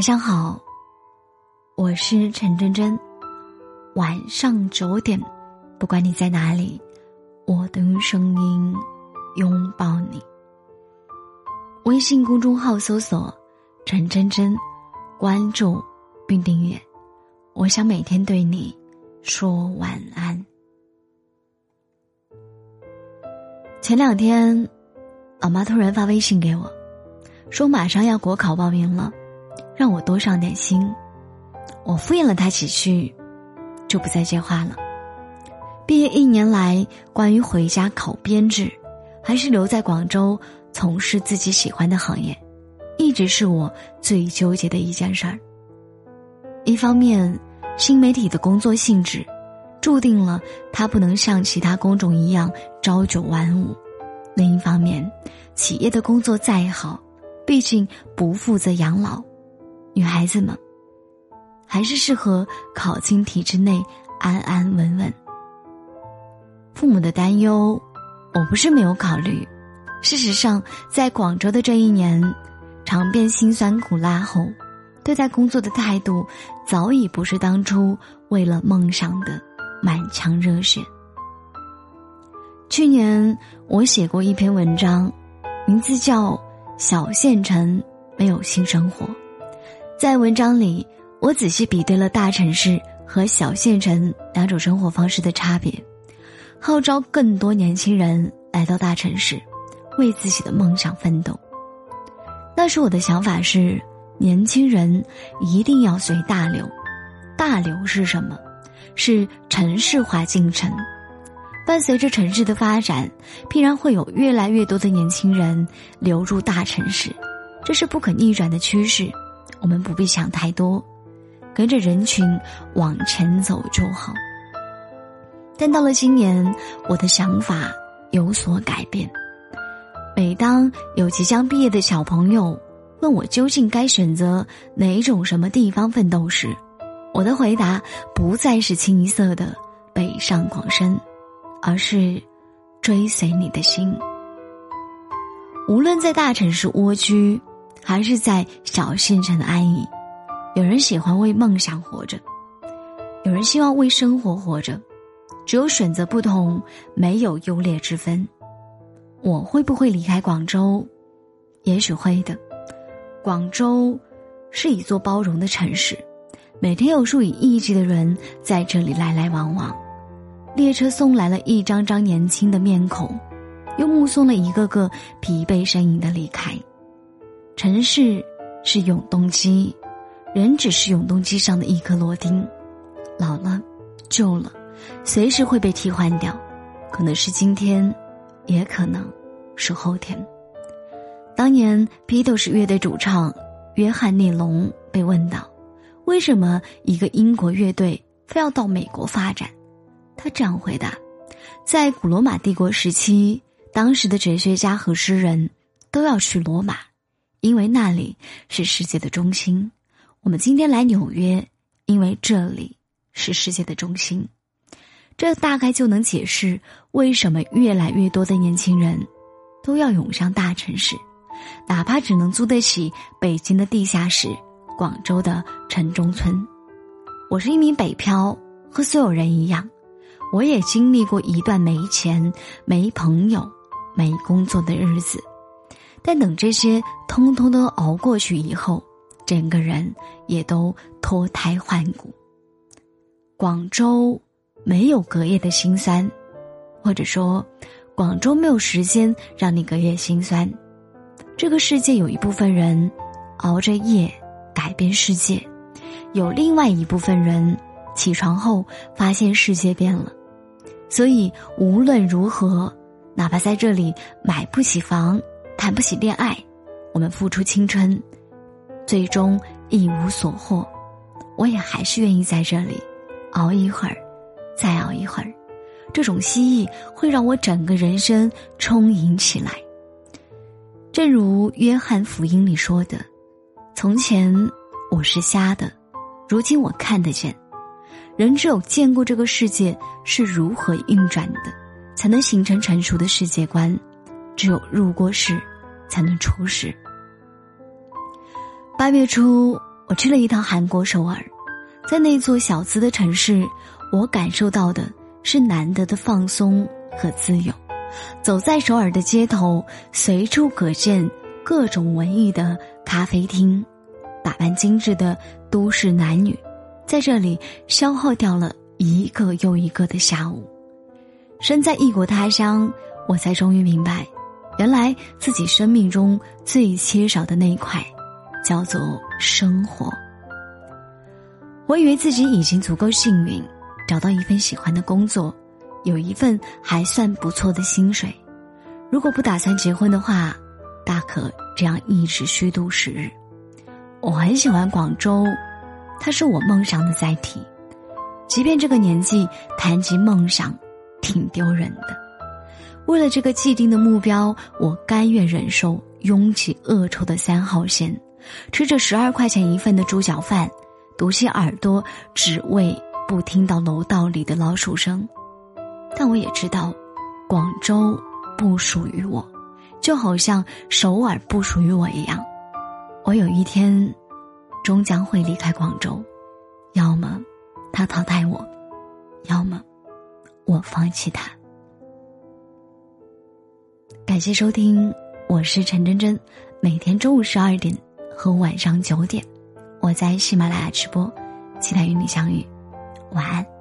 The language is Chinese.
晚上好，我是陈真真。晚上九点，不管你在哪里，我都用声音拥抱你。微信公众号搜索“陈真真”，关注并订阅。我想每天对你说晚安。前两天，老妈突然发微信给我，说马上要国考报名了。让我多上点心，我敷衍了他几句，就不再接话了。毕业一年来，关于回家考编制，还是留在广州从事自己喜欢的行业，一直是我最纠结的一件事儿。一方面，新媒体的工作性质，注定了他不能像其他工种一样朝九晚五；另一方面，企业的工作再好，毕竟不负责养老。女孩子们，还是适合考进体制内，安安稳稳。父母的担忧，我不是没有考虑。事实上，在广州的这一年，尝遍辛酸苦辣后，对待工作的态度早已不是当初为了梦想的满腔热血。去年我写过一篇文章，名字叫《小县城没有新生活》。在文章里，我仔细比对了大城市和小县城两种生活方式的差别，号召更多年轻人来到大城市，为自己的梦想奋斗。那时我的想法是，年轻人一定要随大流。大流是什么？是城市化进程。伴随着城市的发展，必然会有越来越多的年轻人流入大城市，这是不可逆转的趋势。我们不必想太多，跟着人群往前走就好。但到了今年，我的想法有所改变。每当有即将毕业的小朋友问我究竟该选择哪种什么地方奋斗时，我的回答不再是清一色的北上广深，而是追随你的心。无论在大城市蜗居。还是在小县城的安逸。有人喜欢为梦想活着，有人希望为生活活着。只有选择不同，没有优劣之分。我会不会离开广州？也许会的。广州是一座包容的城市，每天有数以亿计的人在这里来来往往。列车送来了一张张年轻的面孔，又目送了一个个疲惫身影的离开。城市是永动机，人只是永动机上的一颗螺钉，老了，旧了，随时会被替换掉，可能是今天，也可能是后天。当年 Beatles 乐队主唱约翰内隆被问到，为什么一个英国乐队非要到美国发展，他这样回答：在古罗马帝国时期，当时的哲学家和诗人都要去罗马。因为那里是世界的中心，我们今天来纽约，因为这里是世界的中心。这大概就能解释为什么越来越多的年轻人都要涌向大城市，哪怕只能租得起北京的地下室、广州的城中村。我是一名北漂，和所有人一样，我也经历过一段没钱、没朋友、没工作的日子。但等这些通通都熬过去以后，整个人也都脱胎换骨。广州没有隔夜的辛酸，或者说，广州没有时间让你隔夜心酸。这个世界有一部分人熬着夜改变世界，有另外一部分人起床后发现世界变了。所以无论如何，哪怕在这里买不起房。谈不起恋爱，我们付出青春，最终一无所获，我也还是愿意在这里熬一会儿，再熬一会儿。这种蜥蜴会让我整个人生充盈起来。正如约翰福音里说的：“从前我是瞎的，如今我看得见。”人只有见过这个世界是如何运转的，才能形成成熟的世界观。只有入过世。才能出世。八月初，我去了一趟韩国首尔，在那座小资的城市，我感受到的是难得的放松和自由。走在首尔的街头，随处可见各种文艺的咖啡厅，打扮精致的都市男女，在这里消耗掉了一个又一个的下午。身在异国他乡，我才终于明白，原来自己生命中最缺少的那一块。叫做生活。我以为自己已经足够幸运，找到一份喜欢的工作，有一份还算不错的薪水。如果不打算结婚的话，大可这样一直虚度时日。我很喜欢广州，它是我梦想的载体。即便这个年纪谈及梦想，挺丢人的。为了这个既定的目标，我甘愿忍受拥挤恶臭的三号线。吃着十二块钱一份的猪脚饭，堵起耳朵，只为不听到楼道里的老鼠声。但我也知道，广州不属于我，就好像首尔不属于我一样。我有一天，终将会离开广州，要么他淘汰我，要么我放弃他。感谢收听，我是陈真真，每天中午十二点。和晚上九点，我在喜马拉雅直播，期待与你相遇。晚安。